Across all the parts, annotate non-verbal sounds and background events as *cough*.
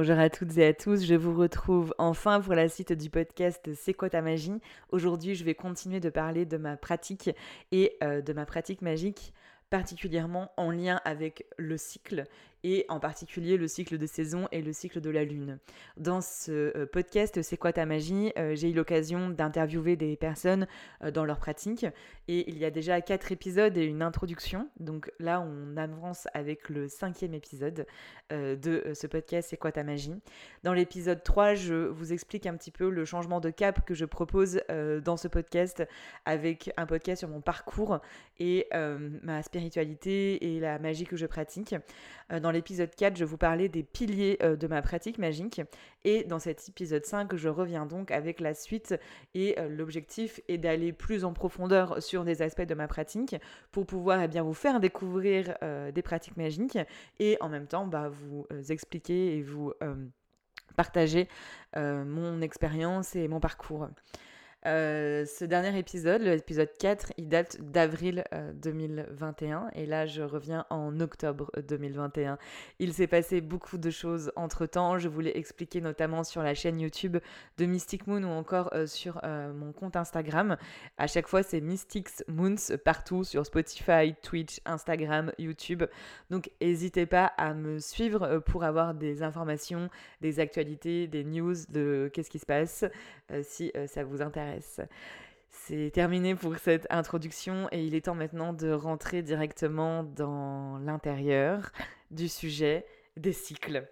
Bonjour à toutes et à tous, je vous retrouve enfin pour la suite du podcast C'est quoi ta magie? Aujourd'hui je vais continuer de parler de ma pratique et euh, de ma pratique magique particulièrement en lien avec le cycle et en particulier le cycle de saison et le cycle de la lune. Dans ce euh, podcast C'est quoi ta magie euh, J'ai eu l'occasion d'interviewer des personnes euh, dans leur pratique et il y a déjà quatre épisodes et une introduction. Donc là, on avance avec le cinquième épisode de ce podcast C'est quoi ta magie Dans l'épisode 3, je vous explique un petit peu le changement de cap que je propose dans ce podcast avec un podcast sur mon parcours et ma spiritualité et la magie que je pratique. Dans l'épisode 4, je vous parlais des piliers euh, de ma pratique magique. Et dans cet épisode 5, je reviens donc avec la suite. Et euh, l'objectif est d'aller plus en profondeur sur des aspects de ma pratique pour pouvoir eh bien, vous faire découvrir euh, des pratiques magiques et en même temps bah, vous expliquer et vous partager mon expérience et mon parcours. Euh, ce dernier épisode, l'épisode 4, il date d'avril 2021 euh, et là je reviens en octobre 2021. Il s'est passé beaucoup de choses entre temps, je voulais expliquer notamment sur la chaîne YouTube de Mystic Moon ou encore euh, sur mon compte Instagram. À chaque fois c'est Mystics Moons partout sur Spotify, Twitch, Instagram, YouTube. Donc n'hésitez pas à me suivre pour avoir des informations, des actualités, des news de qu'est-ce qui se passe si ça vous intéresse. C'est terminé pour cette introduction et il est temps maintenant de rentrer directement dans l'intérieur du sujet des cycles.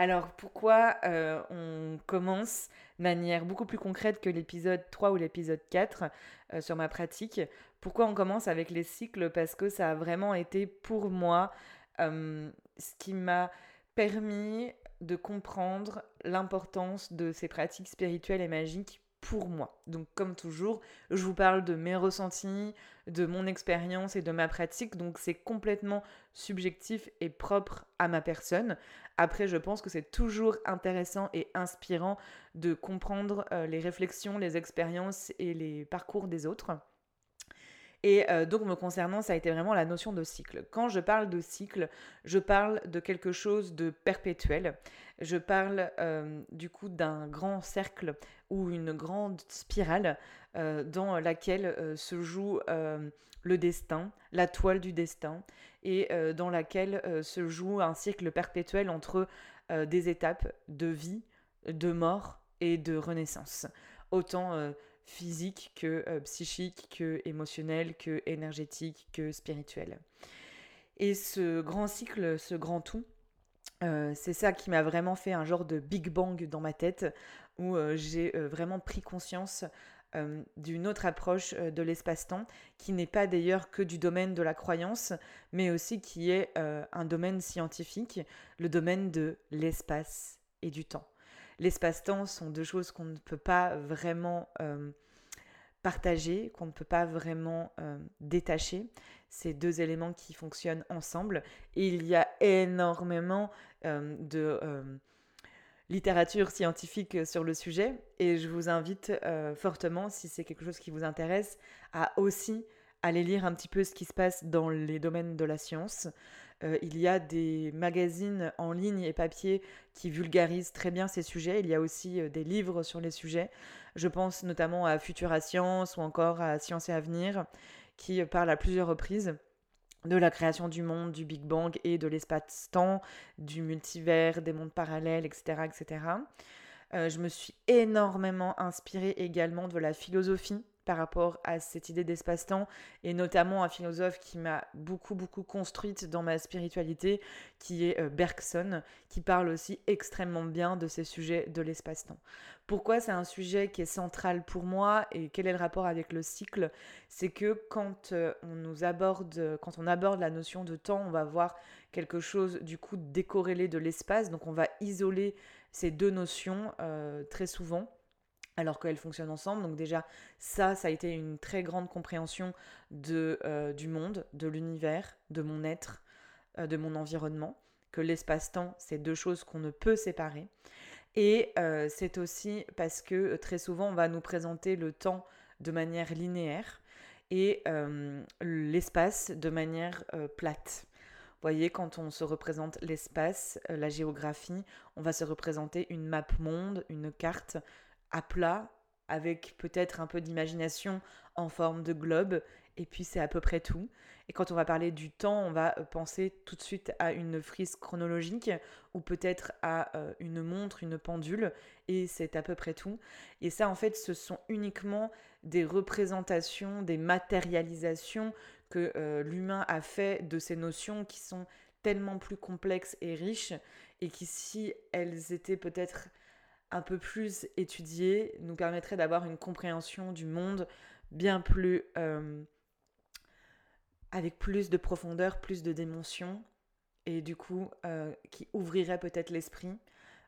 Alors pourquoi euh, on commence de manière beaucoup plus concrète que l'épisode 3 ou l'épisode 4 euh, sur ma pratique? Pourquoi on commence avec les cycles? Parce que ça a vraiment été pour moi euh, ce qui m'a permis de comprendre l'importance de ces pratiques spirituelles et magiques pour moi. Donc comme toujours, je vous parle de mes ressentis, de mon expérience et de ma pratique, donc c'est complètement subjectif et propre à ma personne. Après, je pense que c'est toujours intéressant et inspirant de comprendre euh, les réflexions, les expériences et les parcours des autres. Et euh, donc me concernant, ça a été vraiment la notion de cycle. Quand je parle de cycle, je parle de quelque chose de perpétuel. Je parle euh, du coup d'un grand cercle ou une grande spirale euh, dans laquelle se joue le destin, la toile du destin, et dans laquelle se joue un cycle perpétuel entre des étapes de vie, de mort et de renaissance. Autant physique que euh, psychique, que émotionnel, que énergétique, que spirituel. Et ce grand cycle, ce grand tout, euh, c'est ça qui m'a vraiment fait un genre de Big Bang dans ma tête, où euh, j'ai vraiment pris conscience d'une autre approche de l'espace-temps, qui n'est pas d'ailleurs que du domaine de la croyance, mais aussi qui est un domaine scientifique, le domaine de l'espace et du temps l'espace-temps sont deux choses qu'on ne peut pas vraiment euh, partager, qu'on ne peut pas vraiment euh, détacher. C'est deux éléments qui fonctionnent ensemble. Il y a énormément euh, de littérature scientifique sur le sujet. Et je vous invite fortement, si c'est quelque chose qui vous intéresse, à aussi aller lire un petit peu ce qui se passe dans les domaines de la science. Euh, il y a des magazines en ligne et papier qui vulgarisent très bien ces sujets. Il y a aussi euh, des livres sur les sujets. Je pense notamment à Futura Science ou encore à Science et Avenir qui parlent à plusieurs reprises de la création du monde, du Big Bang et de l'espace-temps, du multivers, des mondes parallèles, etc. etc. Euh, je me suis énormément inspirée également de la philosophie par rapport à cette idée d'espace-temps et notamment un philosophe qui m'a beaucoup beaucoup construite dans ma spiritualité qui est euh, Bergson qui parle aussi extrêmement bien de ces sujets de l'espace-temps. Pourquoi c'est un sujet qui est central pour moi et quel est le rapport avec le cycle? C'est que quand euh, on nous aborde quand on aborde la notion de temps, on va voir quelque chose du coup décorrélé de l'espace. Donc on va isoler ces deux notions euh, très souvent alors qu'elles fonctionnent ensemble. Donc déjà, ça, ça a été une très grande compréhension de, euh, du monde, de l'univers, de mon être, euh, de mon environnement, que l'espace-temps, c'est deux choses qu'on ne peut séparer. Et euh, c'est aussi parce que très souvent, on va nous présenter le temps de manière linéaire et l'espace de manière plate. voyez, quand on se représente l'espace, la géographie, on va se représenter une map monde, une carte à plat, avec peut-être un peu d'imagination en forme de globe, et puis c'est à peu près tout. Et quand on va parler du temps, on va penser tout de suite à une frise chronologique ou peut-être à euh, une montre, une pendule, et c'est à peu près tout. Et ça, en fait, ce sont uniquement des représentations, des matérialisations que euh, l'humain a fait de ces notions qui sont tellement plus complexes et riches, et qui, si elles étaient peut-être un peu plus étudiées, nous permettraient d'avoir une compréhension du monde bien plus... Euh, avec plus de profondeur, plus de dimension, et du coup, euh, qui ouvrirait peut-être l'esprit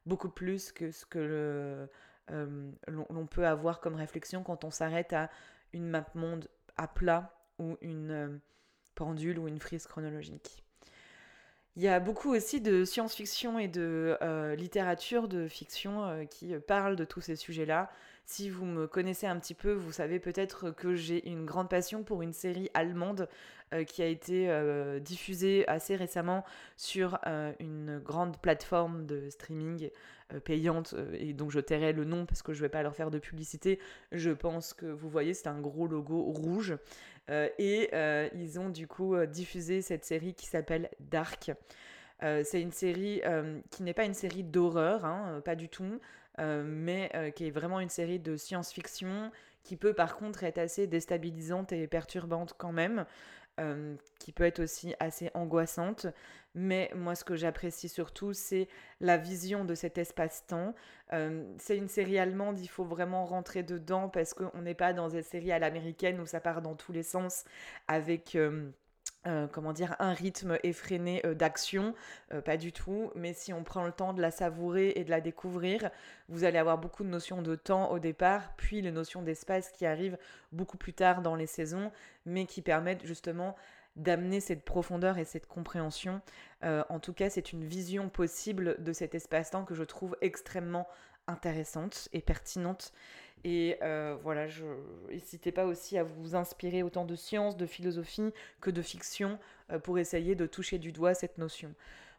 beaucoup plus que ce que euh, l'on peut avoir comme réflexion quand on s'arrête à une map monde à plat ou une pendule ou une frise chronologique. Il y a beaucoup aussi de science-fiction et de littérature de fiction qui parlent de tous ces sujets-là. Si vous me connaissez un petit peu, vous savez peut-être que j'ai une grande passion pour une série allemande euh, qui a été euh, diffusée assez récemment sur euh, une grande plateforme de streaming payante et donc je tairai le nom parce que je ne vais pas leur faire de publicité. Je pense que vous voyez, c'est un gros logo rouge et ils ont du coup diffusé cette série qui s'appelle Dark. c'est une série qui n'est pas une série d'horreur, hein, pas du tout, mais qui est vraiment une série de science-fiction qui peut par contre être assez déstabilisante et perturbante quand même. Euh, qui peut être aussi assez angoissante. Mais moi, ce que j'apprécie surtout, c'est la vision de cet espace-temps. Euh, c'est une série allemande, il faut vraiment rentrer dedans parce qu'on n'est pas dans une série à l'américaine où ça part dans tous les sens avec... Euh, euh, comment dire, un rythme effréné euh, d'action, euh, pas du tout, mais si on prend le temps de la savourer et de la découvrir, vous allez avoir beaucoup de notions de temps au départ, puis les notions d'espace qui arrivent beaucoup plus tard dans les saisons, mais qui permettent justement d'amener cette profondeur et cette compréhension. en tout cas, c'est une vision possible de cet espace-temps que je trouve extrêmement intéressante et pertinente. Et euh, voilà, je n'hésitez pas aussi à vous inspirer autant de sciences, de philosophie que de fiction euh, pour essayer de toucher du doigt cette notion.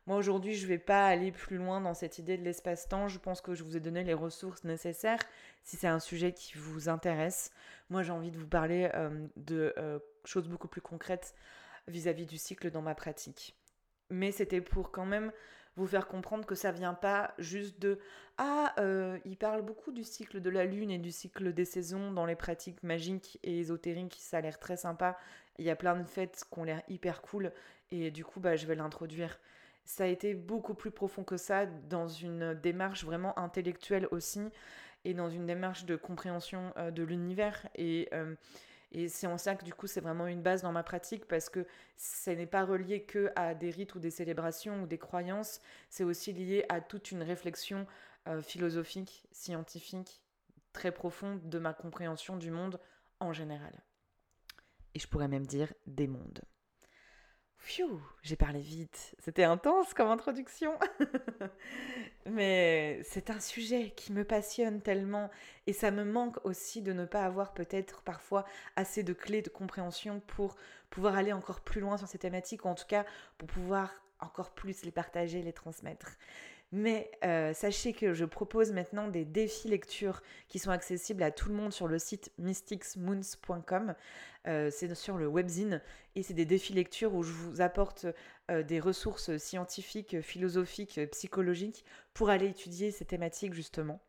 Moi aujourd'hui, je ne vais pas aller plus loin dans cette idée de l'espace-temps. Je pense que je vous ai donné les ressources nécessaires si c'est un sujet qui vous intéresse. Moi, j'ai envie de vous parler euh, de choses beaucoup plus concrètes vis à -vis du cycle dans ma pratique. Mais c'était pour quand même vous faire comprendre que ça vient pas juste de ah euh, il parle beaucoup du cycle de la lune et du cycle des saisons dans les pratiques magiques et ésotériques ça a l'air très sympa. Il y a plein de fêtes qui ont l'air hyper cool et du coup bah je vais l'introduire. Ça a été beaucoup plus profond que ça dans une démarche vraiment intellectuelle aussi et dans une démarche de compréhension euh, de l'univers et euh, et c'est en ça que du coup c'est vraiment une base dans ma pratique parce que ce n'est pas relié que à des rites ou des célébrations ou des croyances, c'est aussi lié à toute une réflexion euh, philosophique, scientifique, très profonde de ma compréhension du monde en général. Et je pourrais même dire des mondes. Phew, j'ai parlé vite. C'était intense comme introduction. *laughs* Mais c'est un sujet qui me passionne tellement et ça me manque aussi de ne pas avoir peut-être parfois assez de clés de compréhension pour pouvoir aller encore plus loin sur ces thématiques ou en tout cas pour pouvoir encore plus les partager, les transmettre. Mais euh, sachez que je propose maintenant des défis lecture qui sont accessibles à tout le monde sur le site mysticsmoons.com. Euh, c'est sur le webzine et c'est des défis lecture où je vous apporte euh, des ressources scientifiques, philosophiques, psychologiques pour aller étudier ces thématiques justement.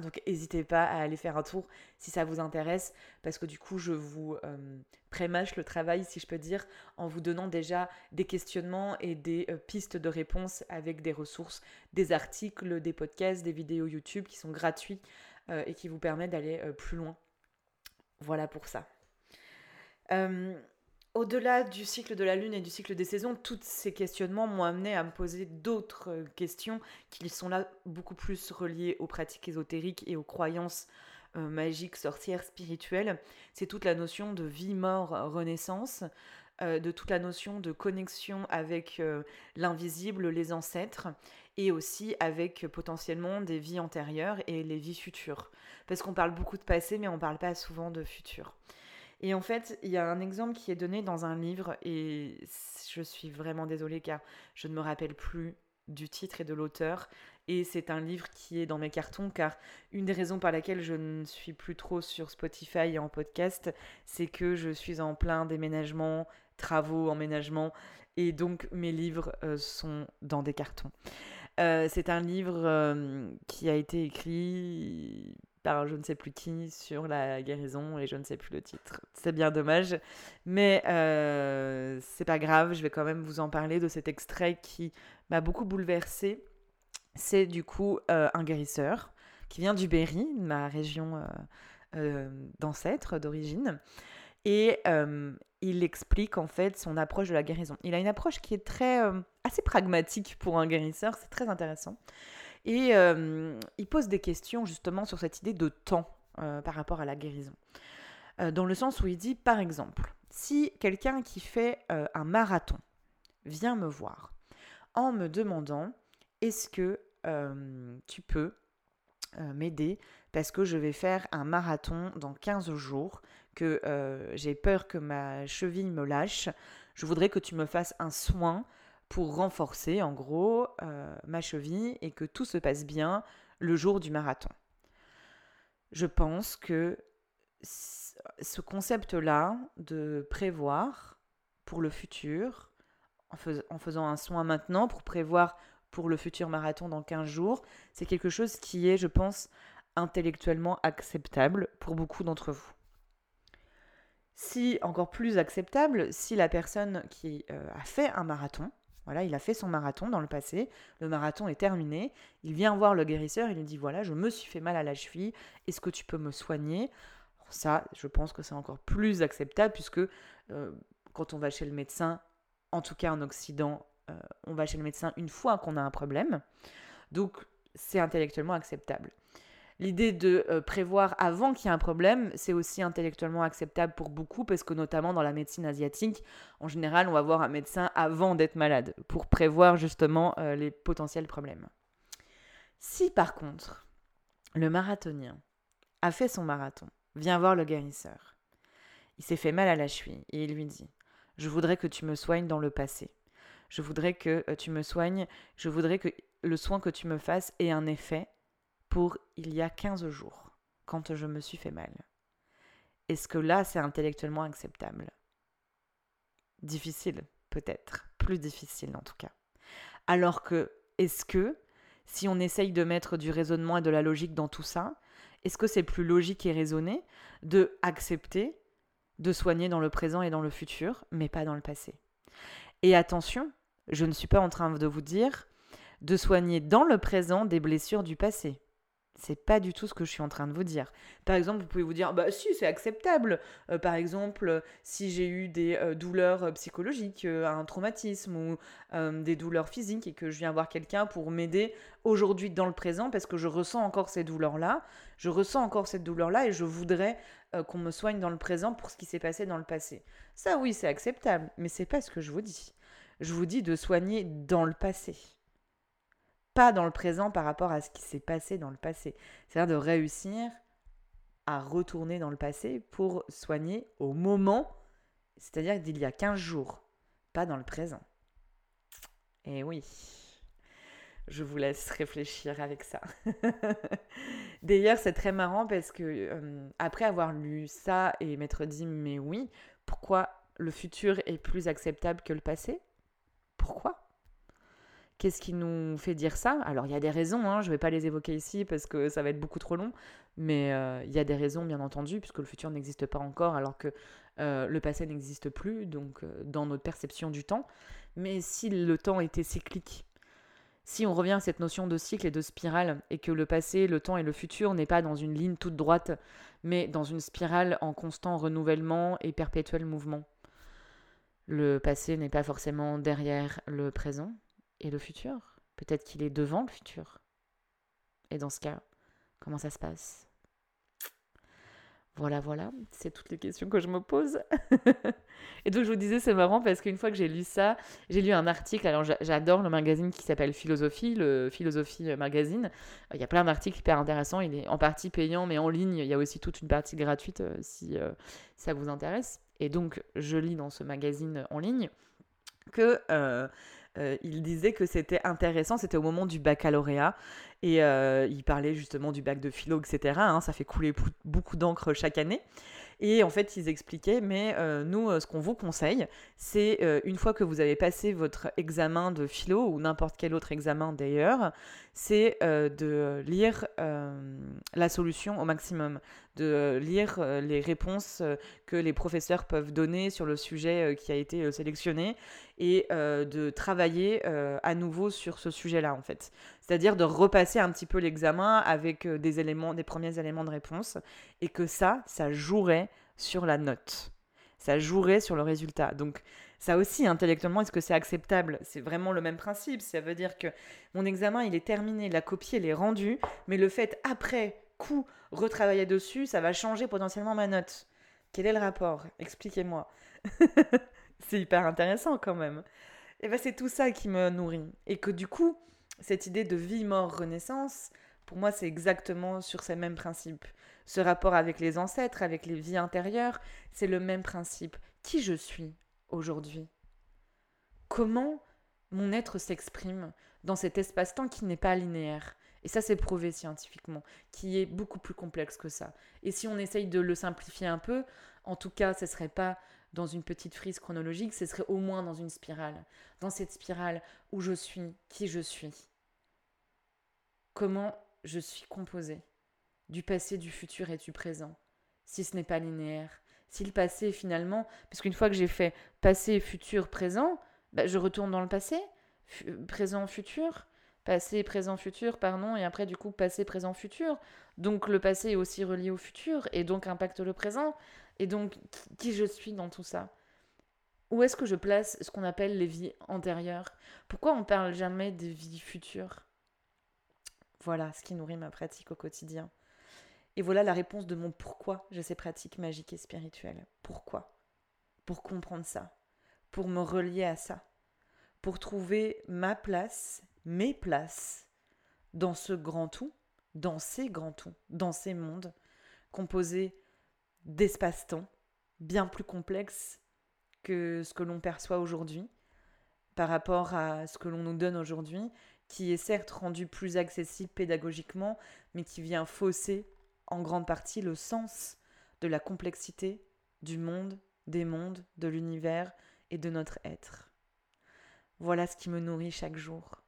Donc n'hésitez pas à aller faire un tour si ça vous intéresse, parce que du coup je vous euh, prémâche le travail, si je peux dire, en vous donnant déjà des questionnements et des euh, pistes de réponse avec des ressources, des articles, des podcasts, des vidéos YouTube qui sont gratuits euh, et qui vous permettent d'aller plus loin. Voilà pour ça. Au-delà du cycle de la Lune et du cycle des saisons, tous ces questionnements m'ont amené à me poser d'autres euh, questions qui sont là beaucoup plus reliées aux pratiques ésotériques et aux croyances euh, magiques, sorcières, spirituelles. C'est toute la notion de vie, mort, renaissance, euh, de toute la notion de connexion avec l'invisible, les ancêtres, et aussi avec potentiellement des vies antérieures et les vies futures. Parce qu'on parle beaucoup de passé, mais on ne parle pas souvent de futur. Et en fait, il y a un exemple qui est donné dans un livre, et je suis vraiment désolée car je ne me rappelle plus du titre et de l'auteur. Et c'est un livre qui est dans mes cartons, car une des raisons par laquelle je ne suis plus trop sur Spotify et en podcast, c'est que je suis en plein déménagement, travaux, emménagement, et donc mes livres euh, sont dans des cartons. Euh, c'est un livre euh, qui a été écrit par je ne sais plus qui sur la guérison et je ne sais plus le titre. C'est bien dommage, mais c'est pas grave, je vais quand même vous en parler de cet extrait qui m'a beaucoup bouleversée. C'est du coup un guérisseur qui vient du Berry, ma région d'ancêtre d'origine, et il explique en fait son approche de la guérison. Il a une approche qui est très euh, assez pragmatique pour un guérisseur, c'est très intéressant. Et euh, il pose des questions justement sur cette idée de temps euh, par rapport à la guérison. dans le sens où il dit, par exemple, si quelqu'un qui fait un marathon vient me voir en me demandant est-ce que tu peux m'aider parce que je vais faire un marathon dans 15 jours que euh, j'ai peur que ma cheville me lâche, je voudrais que tu me fasses un soin pour renforcer en gros euh, ma cheville et que tout se passe bien le jour du marathon. Je pense que ce concept-là de prévoir pour le futur, en, faisant un soin maintenant pour prévoir pour le futur marathon dans 15 jours, c'est quelque chose qui est, je pense, intellectuellement acceptable pour beaucoup d'entre vous. Si, encore plus acceptable, si la personne qui euh, a fait un marathon, voilà, il a fait son marathon dans le passé, le marathon est terminé, il vient voir le guérisseur, il lui dit voilà, je me suis fait mal à la cheville, est-ce que tu peux me soigner? Ça, je pense que c'est encore plus acceptable puisque euh, quand on va chez le médecin, en tout cas en Occident, euh, on va chez le médecin une fois qu'on a un problème. Donc c'est intellectuellement acceptable. L'idée de euh, prévoir avant qu'il y ait un problème, c'est aussi intellectuellement acceptable pour beaucoup parce que notamment dans la médecine asiatique, en général, on va voir un médecin avant d'être malade pour prévoir justement euh, les potentiels problèmes. Si par contre, le marathonien a fait son marathon, vient voir le guérisseur, il s'est fait mal à la cheville et il lui dit Je voudrais que tu me soignes dans le passé. Je voudrais que euh, tu me soignes, je voudrais que le soin que tu me fasses ait un effet pour il y a 15 jours, quand je me suis fait mal. Est-ce que là, c'est intellectuellement acceptable? Difficile, peut-être. Plus difficile, en tout cas. Alors que, est-ce que, si on essaye de mettre du raisonnement et de la logique dans tout ça, est-ce que c'est plus logique et raisonné de accepter de soigner dans le présent et dans le futur, mais pas dans le passé? Et attention, je ne suis pas en train de vous dire de soigner dans le présent des blessures du passé. C'est pas du tout ce que je suis en train de vous dire. Par exemple, vous pouvez vous dire, bah si, c'est acceptable. Euh, par exemple, si j'ai eu des euh, douleurs euh, psychologiques, un traumatisme ou des douleurs physiques et que je viens voir quelqu'un pour m'aider aujourd'hui dans le présent parce que je ressens encore ces douleurs-là, je ressens encore cette douleur-là et je voudrais qu'on me soigne dans le présent pour ce qui s'est passé dans le passé. Ça, oui, c'est acceptable, mais c'est pas ce que je vous dis. Je vous dis de soigner dans le passé pas dans le présent par rapport à ce qui s'est passé dans le passé. C'est-à-dire de réussir à retourner dans le passé pour soigner au moment, c'est-à-dire d'il y a 15 jours, pas dans le présent. Et oui, je vous laisse réfléchir avec ça. *laughs* D'ailleurs, c'est très marrant parce que euh, après avoir lu ça et m'être dit, mais oui, pourquoi le futur est plus acceptable que le passé? Pourquoi? Qu'est-ce qui nous fait dire ça? Alors, il y a des raisons, hein, je ne vais pas les évoquer ici parce que ça va être beaucoup trop long, mais euh, il y a des raisons, bien entendu, puisque le futur n'existe pas encore, alors que euh, le passé n'existe plus, donc euh, dans notre perception du temps. Mais si le temps était cyclique, si on revient à cette notion de cycle et de spirale, et que le passé, le temps et le futur n'est pas dans une ligne toute droite, mais dans une spirale en constant renouvellement et perpétuel mouvement, le passé n'est pas forcément derrière le présent, et le futur Peut-être qu'il est devant le futur. Et dans ce cas, comment ça se passe? Voilà, voilà, c'est toutes les questions que je me pose. *laughs* et donc je vous disais, c'est marrant parce qu'une fois que j'ai lu ça, j'ai lu un article, alors j'adore le magazine qui s'appelle Philosophie, le Philosophie Magazine. Il y a plein d'articles hyper intéressants, il est en partie payant, mais en ligne, il y a aussi toute une partie gratuite euh, si euh, ça vous intéresse. Et donc je lis dans ce magazine en ligne que... Euh, il disait que c'était intéressant, c'était au moment du baccalauréat, et euh, il parlait justement du bac de philo, etc. Hein, ça fait couler beaucoup d'encre chaque année. Et en fait, ils expliquaient, mais euh, nous, euh, ce qu'on vous conseille, c'est une fois que vous avez passé votre examen de philo ou n'importe quel autre examen d'ailleurs, c'est de lire la solution au maximum, de lire les réponses que les professeurs peuvent donner sur le sujet qui a été sélectionné et de travailler à nouveau sur ce sujet-là en fait. C'est-à-dire de repasser un petit peu l'examen avec euh, des éléments, des premiers éléments de réponse, et que ça, ça jouerait sur la note. Ça jouerait sur le résultat. Donc ça aussi, intellectuellement, est-ce que c'est acceptable? C'est vraiment le même principe. Ça veut dire que mon examen, il est terminé, la copie, elle est rendue, mais le fait, après coup, retravailler dessus, ça va changer potentiellement ma note. Quel est le rapport? Expliquez-moi. *laughs* c'est hyper intéressant quand même. Et bien c'est tout ça qui me nourrit. Et que du coup, cette idée de vie, mort, renaissance, pour moi, c'est exactement sur ces mêmes principes. Ce rapport avec les ancêtres, avec les vies intérieures, c'est le même principe. Qui je suis? Aujourd'hui? Comment mon être s'exprime dans cet espace-temps qui n'est pas linéaire? Et ça, c'est prouvé scientifiquement, qui est beaucoup plus complexe que ça. Et si on essaye de le simplifier un peu, en tout cas, ce serait pas dans une petite frise chronologique, ce serait au moins dans une spirale. Dans cette spirale où je suis qui je suis comment je suis composée du passé, du futur et du présent, si ce n'est pas linéaire? Si le passé finalement, parce qu'une fois que j'ai fait passé, futur, présent, bah, je retourne dans le passé, présent, futur, passé, présent, futur, pardon, et après du coup passé, présent, futur. Donc le passé est aussi relié au futur et donc impacte le présent. Et donc qui je suis dans tout ça? Où est-ce que je place ce qu'on appelle les vies antérieures? Pourquoi on parle jamais des vies futures? Voilà ce qui nourrit ma pratique au quotidien. Et voilà la réponse de mon pourquoi j'ai ces pratiques magiques et spirituelles. Pourquoi? Pour comprendre ça, pour me relier à ça, pour trouver ma place, mes places dans ce grand tout, dans ces grands tout, dans ces mondes composés d'espace-temps bien plus complexes que ce que l'on perçoit aujourd'hui par rapport à ce que l'on nous donne aujourd'hui qui est certes rendu plus accessible pédagogiquement, mais qui vient fausser en grande partie le sens de la complexité du monde, des mondes, de l'univers et de notre être. Voilà ce qui me nourrit chaque jour.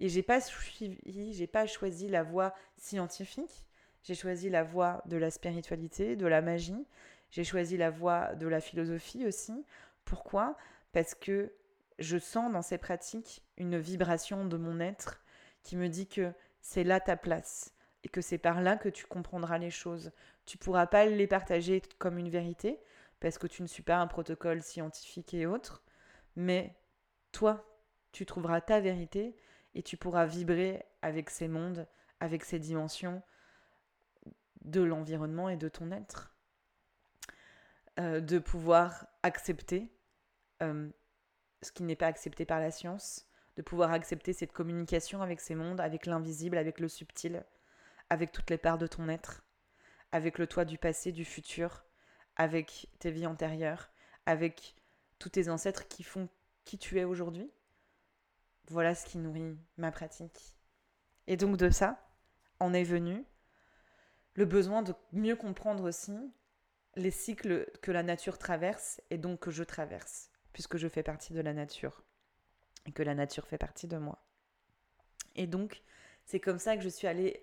Et j'ai pas suivi, j'ai pas choisi la voie scientifique, j'ai choisi la voie de la spiritualité, de la magie, j'ai choisi la voie de la philosophie aussi. Pourquoi? Parce que je sens dans ces pratiques une vibration de mon être qui me dit que c'est là ta place et que c'est par là que tu comprendras les choses. Tu pourras pas les partager comme une vérité parce que tu ne suis pas un protocole scientifique et autre, mais toi, tu trouveras ta vérité et tu pourras vibrer avec ces mondes, avec ces dimensions de l'environnement et de ton être. Euh, de pouvoir accepter euh, ce qui n'est pas accepté par la science, de pouvoir accepter cette communication avec ces mondes, avec l'invisible, avec le subtil, avec toutes les parts de ton être, avec le toi du passé, du futur, avec tes vies antérieures, avec tous tes ancêtres qui font qui tu es aujourd'hui. Voilà ce qui nourrit ma pratique. Et donc de ça, en est venu le besoin de mieux comprendre aussi les cycles que la nature traverse et donc que je traverse puisque je fais partie de la nature et que la nature fait partie de moi. Et donc, c'est comme ça que je suis allée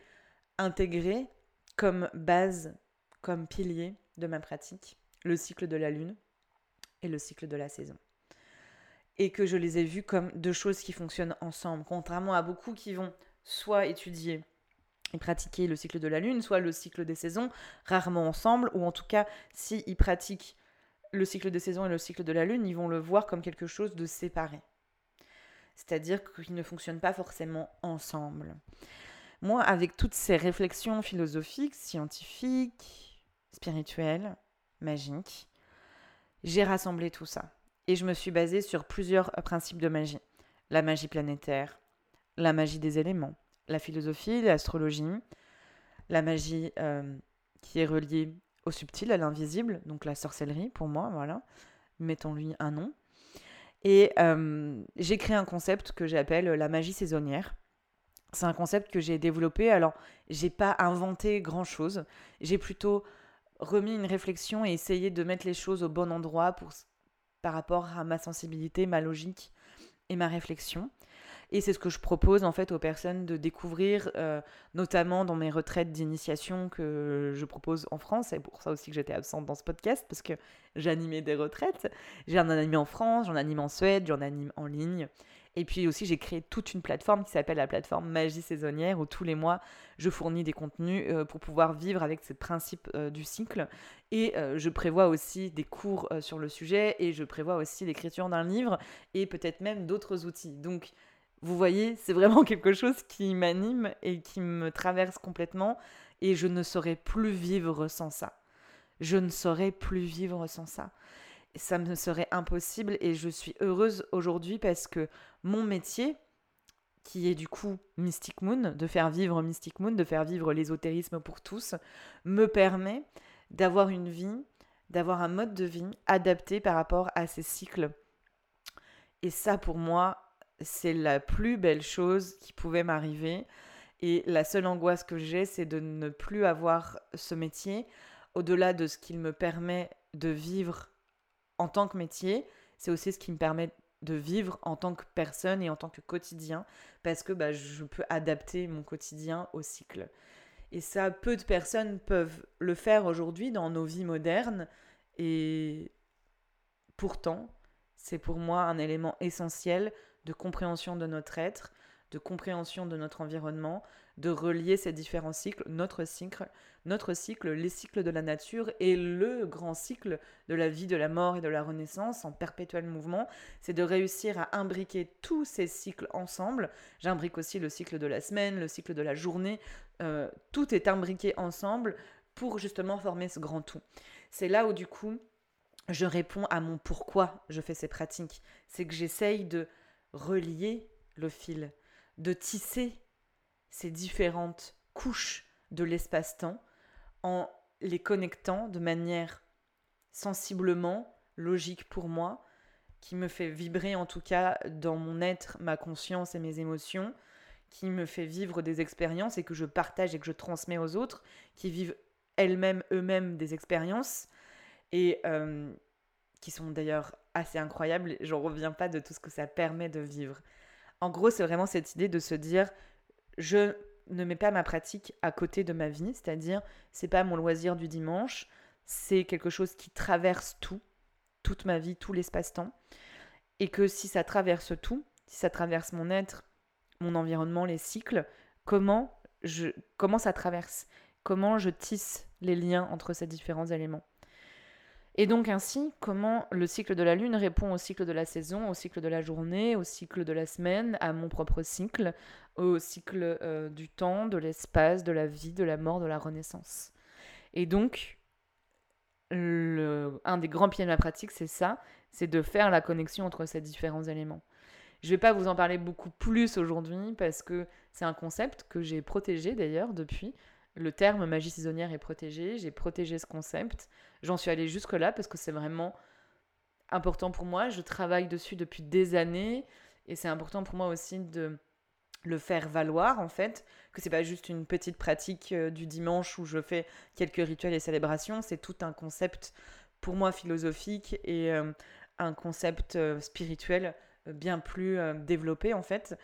intégrer comme base, comme pilier de ma pratique, le cycle de la lune et le cycle de la saison. Et que je les ai vus comme deux choses qui fonctionnent ensemble, contrairement à beaucoup qui vont soit étudier et pratiquer le cycle de la lune, soit le cycle des saisons, rarement ensemble, ou en tout cas, s'ils ils pratiquent le cycle des saisons et le cycle de la lune, ils vont le voir comme quelque chose de séparé. C'est-à-dire qu'ils ne fonctionnent pas forcément ensemble. Moi, avec toutes ces réflexions philosophiques, scientifiques, spirituelle, magique. J'ai rassemblé tout ça. Et je me suis basée sur plusieurs principes de magie. La magie planétaire, la magie des éléments, la philosophie, l'astrologie, la magie euh, qui est reliée au subtil, à l'invisible, donc la sorcellerie pour moi, voilà. Mettons-lui un nom. Et euh, j'ai créé un concept que j'appelle la magie saisonnière. C'est un concept que j'ai développé. Alors, j'ai pas inventé grand chose. J'ai plutôt remis une réflexion et essayé de mettre les choses au bon endroit pour, par rapport à ma sensibilité, ma logique et ma réflexion. Et c'est ce que je propose en fait aux personnes de découvrir, euh, notamment dans mes retraites d'initiation que je propose en France. C'est pour ça aussi que j'étais absente dans ce podcast, parce que j'animais des retraites. J'en anime en France, j'en anime en Suède, j'en anime en ligne. Et puis aussi, j'ai créé toute une plateforme qui s'appelle la plateforme Magie saisonnière, où tous les mois, je fournis des contenus euh, pour pouvoir vivre avec ces principes euh, du cycle. Et je prévois aussi des cours sur le sujet, et je prévois aussi l'écriture d'un livre, et peut-être même d'autres outils. Donc, vous voyez, c'est vraiment *laughs* quelque chose qui m'anime et qui me traverse complètement et je ne saurais plus vivre sans ça. Je ne saurais plus vivre sans ça. Ça me serait impossible et je suis heureuse aujourd'hui parce que mon métier, qui est du coup Mystic Moon, de faire vivre Mystic Moon, de faire vivre l'ésotérisme pour tous, me permet d'avoir une vie, d'avoir un mode de vie adapté par rapport à ces cycles. Et ça, pour moi, c'est la plus belle chose qui pouvait m'arriver. Et la seule angoisse que j'ai, c'est de ne plus avoir ce métier. Au-delà de ce qu'il me permet de vivre en tant que métier, c'est aussi ce qui me permet de vivre en tant que personne et en tant que quotidien, parce que bah, je peux adapter mon quotidien au cycle. Et ça, peu de personnes peuvent le faire aujourd'hui dans nos vies modernes. Et pourtant, c'est pour moi un élément essentiel de compréhension de notre être, de compréhension de notre environnement, de relier ces différents cycles, notre cycle, notre cycle, les cycles de la nature et le grand cycle de la vie, de la mort et de la renaissance en perpétuel mouvement, c'est de réussir à imbriquer tous ces cycles ensemble. J'imbrique aussi le cycle de la semaine, le cycle de la journée, euh, tout est imbriqué ensemble pour justement former ce grand tout. C'est là où du coup je réponds à mon pourquoi je fais ces pratiques. C'est que j'essaye de relier le fil, de tisser ces différentes couches de l'espace-temps en les connectant de manière sensiblement logique pour moi, qui me fait vibrer en tout cas dans mon être, ma conscience et mes émotions, qui me fait vivre des expériences et que je partage et que je transmets aux autres, qui vivent elles-mêmes, eux-mêmes des expériences, et euh, qui sont d'ailleurs assez incroyables. J'en reviens pas de tout ce que ça permet de vivre. En gros, c'est vraiment cette idée de se dire je ne mets pas ma pratique à côté de ma vie, c'est-à-dire c'est pas mon loisir du dimanche, c'est quelque chose qui traverse tout, toute ma vie, tout l'espace-temps, et que si ça traverse tout, si ça traverse mon être, mon environnement, les cycles, comment je comment ça traverse, comment je tisse les liens entre ces différents éléments? Et donc ainsi, comment le cycle de la Lune répond au cycle de la saison, au cycle de la journée, au cycle de la semaine, à mon propre cycle, au cycle euh, du temps, de l'espace, de la vie, de la mort, de la renaissance. Et donc, le, un des grands pieds de ma pratique, c'est ça, c'est de faire la connexion entre ces différents éléments. Je ne vais pas vous en parler beaucoup plus aujourd'hui parce que c'est un concept que j'ai protégé d'ailleurs depuis. Le terme magie saisonnière est protégé, j'ai protégé ce concept. J'en suis allée jusque-là parce que c'est vraiment important pour moi. Je travaille dessus depuis des années et c'est important pour moi aussi de le faire valoir en fait, que c'est pas juste une petite pratique euh, du dimanche où je fais quelques rituels et célébrations, c'est tout un concept pour moi philosophique et euh, un concept euh, spirituel bien plus développé en fait.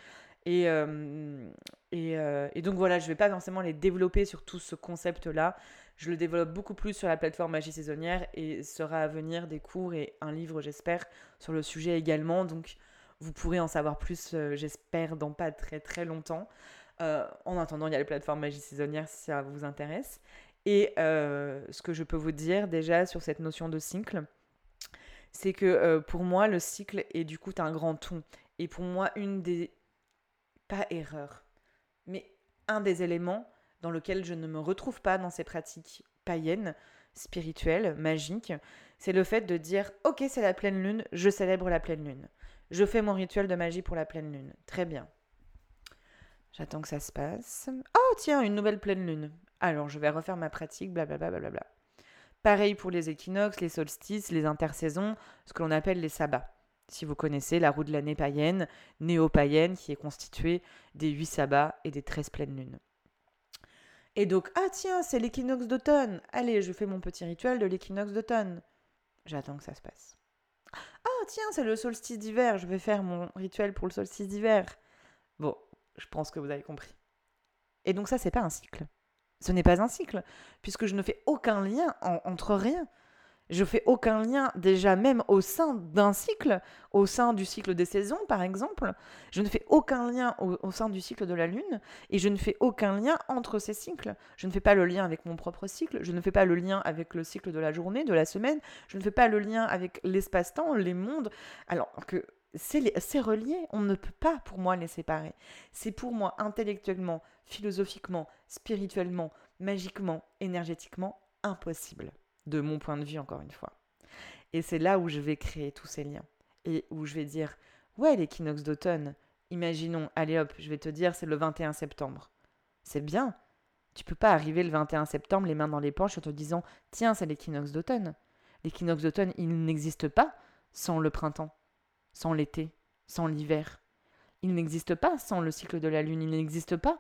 Et, et, donc voilà, je vais pas forcément les développer sur tout ce concept-là. Je le développe beaucoup plus sur la plateforme Magie Saisonnière et sera à venir des cours et un livre, j'espère, sur le sujet également. Donc, vous pourrez en savoir plus, euh, j'espère, dans pas très très longtemps. Euh, en attendant, il y a la plateforme Magie Saisonnière si ça vous intéresse. Et euh, ce que je peux vous dire déjà sur cette notion de cycle, c'est que pour moi, le cycle est du coup un grand tout. Et pour moi, une des. Pas erreurs, mais un des éléments dans lequel je ne me retrouve pas dans ces pratiques païennes, spirituel, magique, c'est le fait de dire Ok, c'est la pleine lune, je célèbre la pleine lune. Je fais mon rituel de magie pour la pleine lune. Très bien. J'attends que ça se passe. Oh, tiens, une nouvelle pleine lune. Alors, je vais refaire ma pratique, blablabla. Bla, bla, bla, Pareil pour les équinoxes, les solstices, les intersaisons, ce que l'on appelle les sabbats. Si vous connaissez la roue de l'année païenne, néo-païenne, qui est constituée des huit sabbats et des treize pleines lunes. Et donc, ah tiens, c'est l'équinoxe d'automne. Allez, je fais mon petit rituel de l'équinoxe d'automne. J'attends que ça se passe. Ah tiens, c'est le solstice d'hiver. Je vais faire mon rituel pour le solstice d'hiver. Bon, je pense que vous avez compris. Et donc ça, c'est pas un cycle. Ce n'est pas un cycle, puisque je ne fais aucun lien entre rien. Je fais aucun lien déjà même au sein d'un cycle, au sein du cycle des saisons par exemple. Je ne fais aucun lien au, sein du cycle de la Lune et je ne fais aucun lien entre ces cycles. Je ne fais pas le lien avec mon propre cycle, je ne fais pas le lien avec le cycle de la journée, de la semaine, je ne fais pas le lien avec l'espace-temps, les mondes. Alors que c'est relié, on ne peut pas pour moi les séparer. C'est pour moi intellectuellement, philosophiquement, spirituellement, magiquement, énergétiquement impossible de mon point de vue, encore une fois. Et c'est là où je vais créer tous ces liens. Et où je vais dire, ouais, l'équinoxe d'automne, imaginons, allez hop, je vais te dire, c'est le 21 septembre. C'est bien. Tu peux pas arriver le 21 septembre les mains dans les poches en te disant, tiens, c'est l'équinoxe d'automne. L'équinoxe d'automne, il n'existe pas sans le printemps, sans l'été, sans l'hiver. Il n'existe pas sans le cycle de la lune, il n'existe pas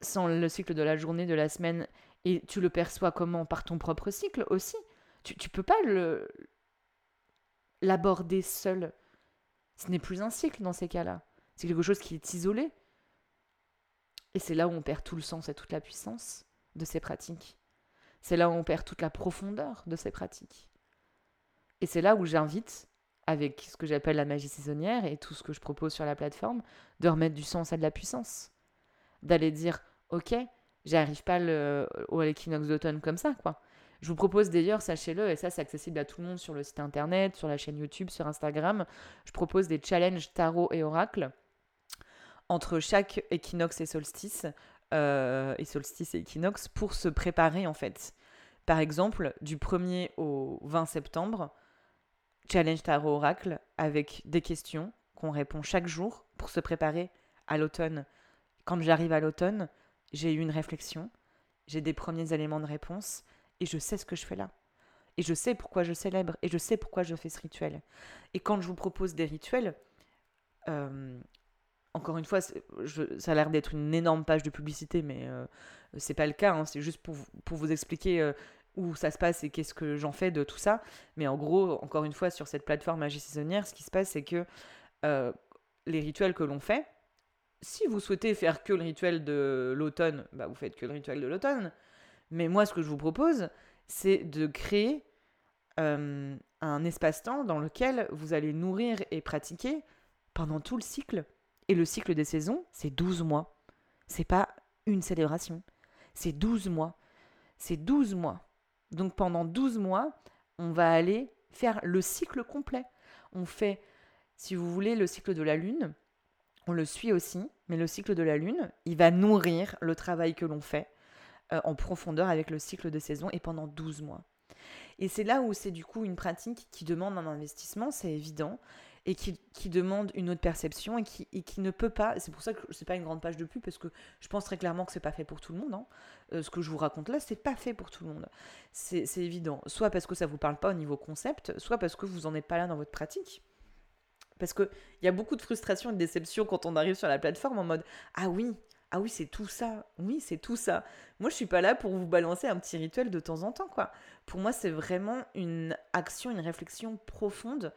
sans le cycle de la journée, de la semaine et tu le perçois comment? Par ton propre cycle aussi. Tu ne peux pas le l'aborder seul. Ce n'est plus un cycle dans ces cas-là. C'est quelque chose qui est isolé. Et c'est là où on perd tout le sens et toute la puissance de ces pratiques. C'est là où on perd toute la profondeur de ces pratiques. Et c'est là où j'invite, avec ce que j'appelle la magie saisonnière et tout ce que je propose sur la plateforme, de remettre du sens à de la puissance. D'aller dire, ok, j'arrive pas le, au l'équinoxe d'automne comme ça, quoi. Je vous propose d'ailleurs, sachez-le, et ça c'est accessible à tout le monde sur le site internet, sur la chaîne YouTube, sur Instagram, je propose des challenges tarot et oracle entre chaque équinoxe et solstice, euh, et solstice et équinoxe, pour se préparer en fait. Par exemple, du 1er au 20 septembre, challenge tarot oracle avec des questions qu'on répond chaque jour pour se préparer à l'automne. Quand j'arrive à l'automne, j'ai eu une réflexion, j'ai des premiers éléments de réponse, et je sais ce que je fais là. Et je sais pourquoi je célèbre, et je sais pourquoi je fais ce rituel. Et quand je vous propose des rituels, euh, encore une fois, ça a l'air d'être une énorme page de publicité, mais euh, c'est pas le cas. Hein. c'est juste pour, pour, vous expliquer euh, où ça se passe et qu'est-ce que j'en fais de tout ça. Mais en gros, encore une fois, sur cette plateforme magie saisonnière, ce qui se passe, c'est que les rituels que l'on fait, si vous souhaitez faire que le rituel de l'automne, bah vous faites que le rituel de l'automne. Mais moi, ce que je vous propose, c'est de créer euh, un espace-temps dans lequel vous allez nourrir et pratiquer pendant tout le cycle. Et le cycle des saisons, c'est 12 mois. C'est pas une célébration. C'est 12 mois. C'est 12 mois. Donc pendant 12 mois, on va aller faire le cycle complet. On fait, si vous voulez, le cycle de la lune on le suit aussi, mais le cycle de la Lune, il va nourrir le travail que l'on fait euh, en profondeur avec le cycle de saison et pendant 12 mois. Et c'est là où c'est du coup une pratique qui demande un investissement, c'est évident, et qui, demande une autre perception et qui, qui ne peut pas, c'est pour ça que c'est pas une grande page de pub, parce que je pense très clairement que c'est pas fait pour tout le monde. Hein. Euh, ce que je vous raconte là, c'est pas fait pour tout le monde. C'est évident. Soit parce que ça vous parle pas au niveau concept, soit parce que vous en êtes pas là dans votre pratique. Parce qu'il y a beaucoup de frustration et de déception quand on arrive sur la plateforme en mode Ah oui, ah oui, c'est tout ça. Oui, c'est tout ça. Moi, je suis pas là pour vous balancer un petit rituel de temps en temps, quoi. Pour moi, c'est vraiment une action, une réflexion profonde.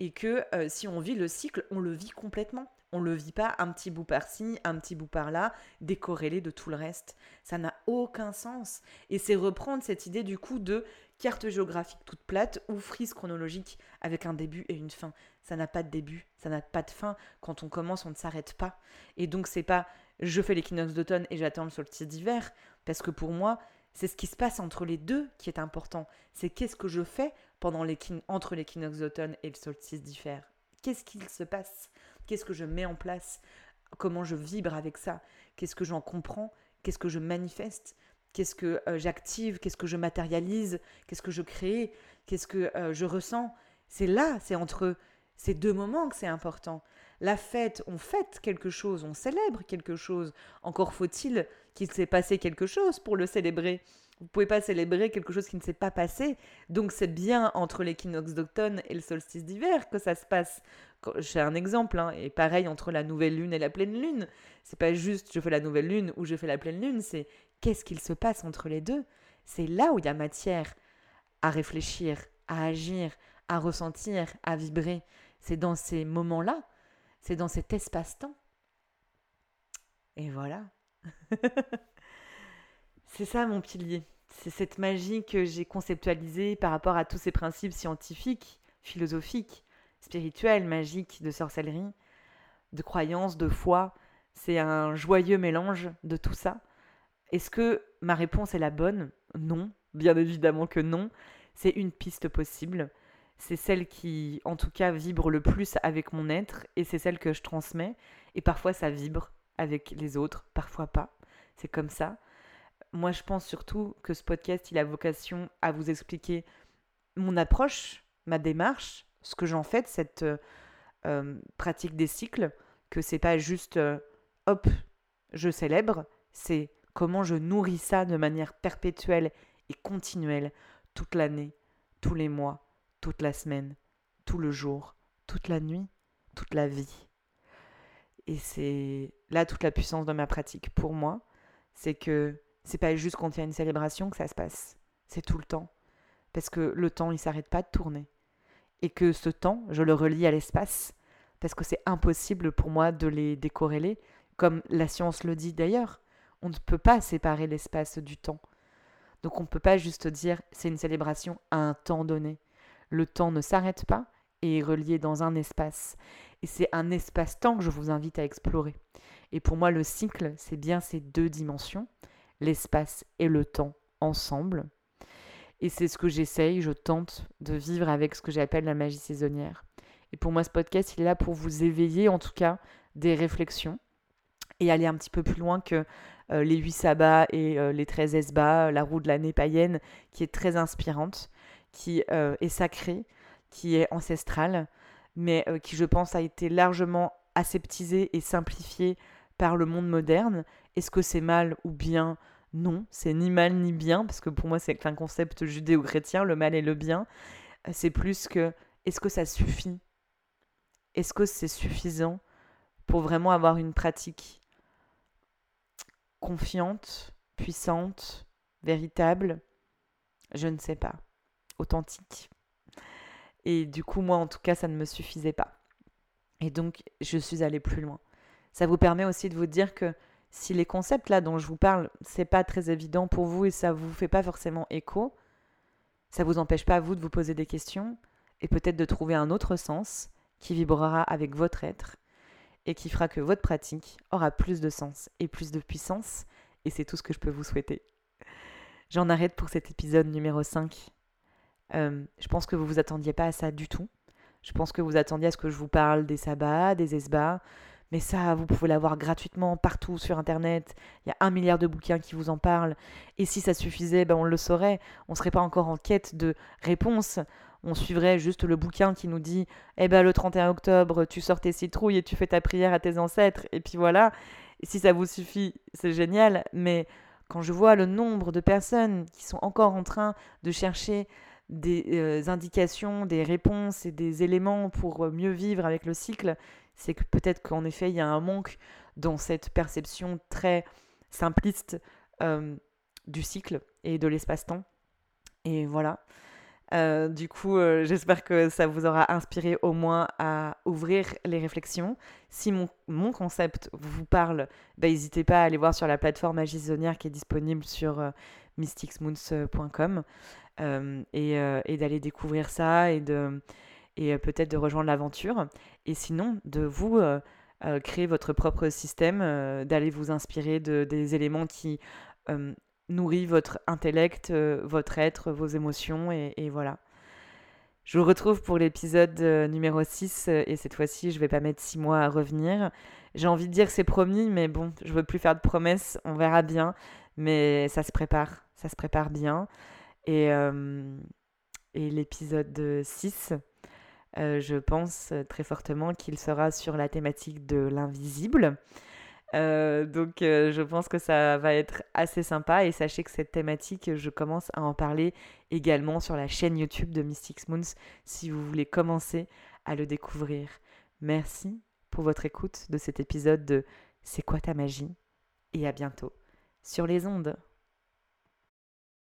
Et que euh, si on vit le cycle, on le vit complètement. On le vit pas un petit bout par-ci, un petit bout par-là, décorrélé de tout le reste. Ça n'a aucun sens. Et c'est reprendre cette idée du coup de carte géographique toute plate ou frise chronologique avec un début et une fin. Ça n'a pas de début, ça n'a pas de fin. Quand on commence, on ne s'arrête pas. Et donc c'est pas je fais l'équinoxe d'automne et j'attends le solstice d'hiver, parce que pour moi, c'est ce qui se passe entre les deux qui est important. C'est qu'est-ce que je fais pendant entre l'équinoxe d'automne et le solstice d'hiver. Qu'est-ce qu'il se passe? Qu'est-ce que je mets en place? Comment je vibre avec ça? Qu'est-ce que j'en comprends? Qu'est-ce que je manifeste? Qu'est-ce que j'active, qu'est-ce que je matérialise, qu'est-ce que je crée, qu'est-ce que je ressens? C'est là, c'est entre ces deux moments que c'est important. La fête, on fête quelque chose, on célèbre quelque chose. Encore faut-il qu'il s'est passé quelque chose pour le célébrer. Vous ne pouvez pas célébrer quelque chose qui ne s'est pas passé. Donc c'est bien entre l'équinoxe d'automne et le solstice d'hiver que ça se passe. J'ai un exemple, hein, et pareil entre la nouvelle lune et la pleine lune. C'est pas juste je fais la nouvelle lune ou je fais la pleine lune, c'est qu'est-ce qu'il se passe entre les deux? C'est là où il y a matière à réfléchir, à agir, à ressentir, à vibrer. C'est dans ces moments-là, c'est dans cet espace-temps. Et voilà. *laughs* c'est ça mon pilier. C'est cette magie que j'ai conceptualisée par rapport à tous ces principes scientifiques, philosophiques, spirituels, magiques, de sorcellerie, de croyances, de foi. C'est un joyeux mélange de tout ça. Est-ce que ma réponse est la bonne? Non, bien évidemment que non. C'est une piste possible c'est celle qui, en tout cas, vibre le plus avec mon être et c'est celle que je transmets. Et parfois, ça vibre avec les autres, parfois pas. C'est comme ça. Moi, je pense surtout que ce podcast, il a vocation à vous expliquer mon approche, ma démarche, ce que j'en fais de cette euh, pratique des cycles, que c'est pas juste euh, hop, je célèbre, c'est comment je nourris ça de manière perpétuelle et continuelle toute l'année, tous les mois, toute la semaine, tout le jour, toute la nuit, toute la vie. Et c'est là toute la puissance de ma pratique pour moi, c'est que c'est pas juste quand il y a une célébration que ça se passe, c'est tout le temps. Parce que le temps, il s'arrête pas de tourner. Et que ce temps, je le relie à l'espace, parce que c'est impossible pour moi de les décorréler, comme la science le dit d'ailleurs. On ne peut pas séparer l'espace du temps. Donc on ne peut pas juste dire c'est une célébration à un temps donné. Le temps ne s'arrête pas et est relié dans un espace. Et c'est un espace-temps que je vous invite à explorer. Et pour moi, le cycle, c'est bien ces deux dimensions, l'espace et le temps ensemble. Et c'est ce que j'essaye, je tente de vivre avec ce que j'appelle la magie saisonnière. Et pour moi, ce podcast, il est là pour vous éveiller, en tout cas, des réflexions et aller un petit peu plus loin que euh, les huit sabbats et euh, les 13 esbats, la roue de l'année païenne, qui est très inspirante qui euh, est sacré, qui est ancestral, mais euh, qui, je pense, a été largement aseptisé et simplifié par le monde moderne. Est-ce que c'est mal ou bien? Non, c'est ni mal ni bien, parce que pour moi, c'est un concept judéo-chrétien, le mal et le bien. C'est plus que est-ce que ça suffit? Est-ce que c'est suffisant pour vraiment avoir une pratique confiante, puissante, véritable? Je ne sais pas authentique. Et du coup, moi, en tout cas, ça ne me suffisait pas. Et donc, je suis allée plus loin. Ça vous permet aussi de vous dire que si les concepts là dont je vous parle, c'est pas très évident pour vous et ça vous fait pas forcément écho, ça vous empêche pas vous de vous poser des questions et peut-être de trouver un autre sens qui vibrera avec votre être et qui fera que votre pratique aura plus de sens et plus de puissance et c'est tout ce que je peux vous souhaiter. J'en arrête pour cet épisode numéro 5 euh, je pense que vous vous attendiez pas à ça du tout. Je pense que vous attendiez à ce que je vous parle des sabbats, des esbats. Mais ça, vous pouvez l'avoir gratuitement partout sur Internet. Il y a un milliard de bouquins qui vous en parlent. Et si ça suffisait, ben on le saurait. On ne serait pas encore en quête de réponses. On suivrait juste le bouquin qui nous dit Eh ben le 31 octobre, tu sors tes citrouilles et tu fais ta prière à tes ancêtres. Et puis voilà. Si ça vous suffit, c'est génial. Mais quand je vois le nombre de personnes qui sont encore en train de chercher des euh, indications, des réponses et des éléments pour euh, mieux vivre avec le cycle, c'est que peut-être qu'en effet, il y a un manque dans cette perception très simpliste euh, du cycle et de l'espace-temps. Et voilà. Du coup, j'espère que ça vous aura inspiré au moins à ouvrir les réflexions. Si mon, mon concept vous parle, bah, n'hésitez pas à aller voir sur la plateforme Magisonnière qui est disponible sur mysticsmoons.com. Euh, euh, et, d'aller découvrir ça et, de, et euh, peut-être de rejoindre l'aventure. Et sinon, de vous créer votre propre système, d'aller vous inspirer de, des éléments qui nourrissent votre intellect, votre être, vos émotions, et, voilà. Je vous retrouve pour l'épisode numéro 6, et cette fois-ci, je ne vais pas mettre 6 mois à revenir. J'ai envie de dire que c'est promis, mais bon, je ne veux plus faire de promesses, on verra bien. Mais ça se prépare, ça se prépare bien. Et, et l'épisode 6, je pense très fortement qu'il sera sur la thématique de l'invisible. Euh, donc euh, je pense que ça va être assez sympa et sachez que cette thématique, je commence à en parler également sur la chaîne YouTube de Mystics Moons si vous voulez commencer à le découvrir. Merci pour votre écoute de cet épisode de C'est quoi ta magie? Et à bientôt sur les ondes.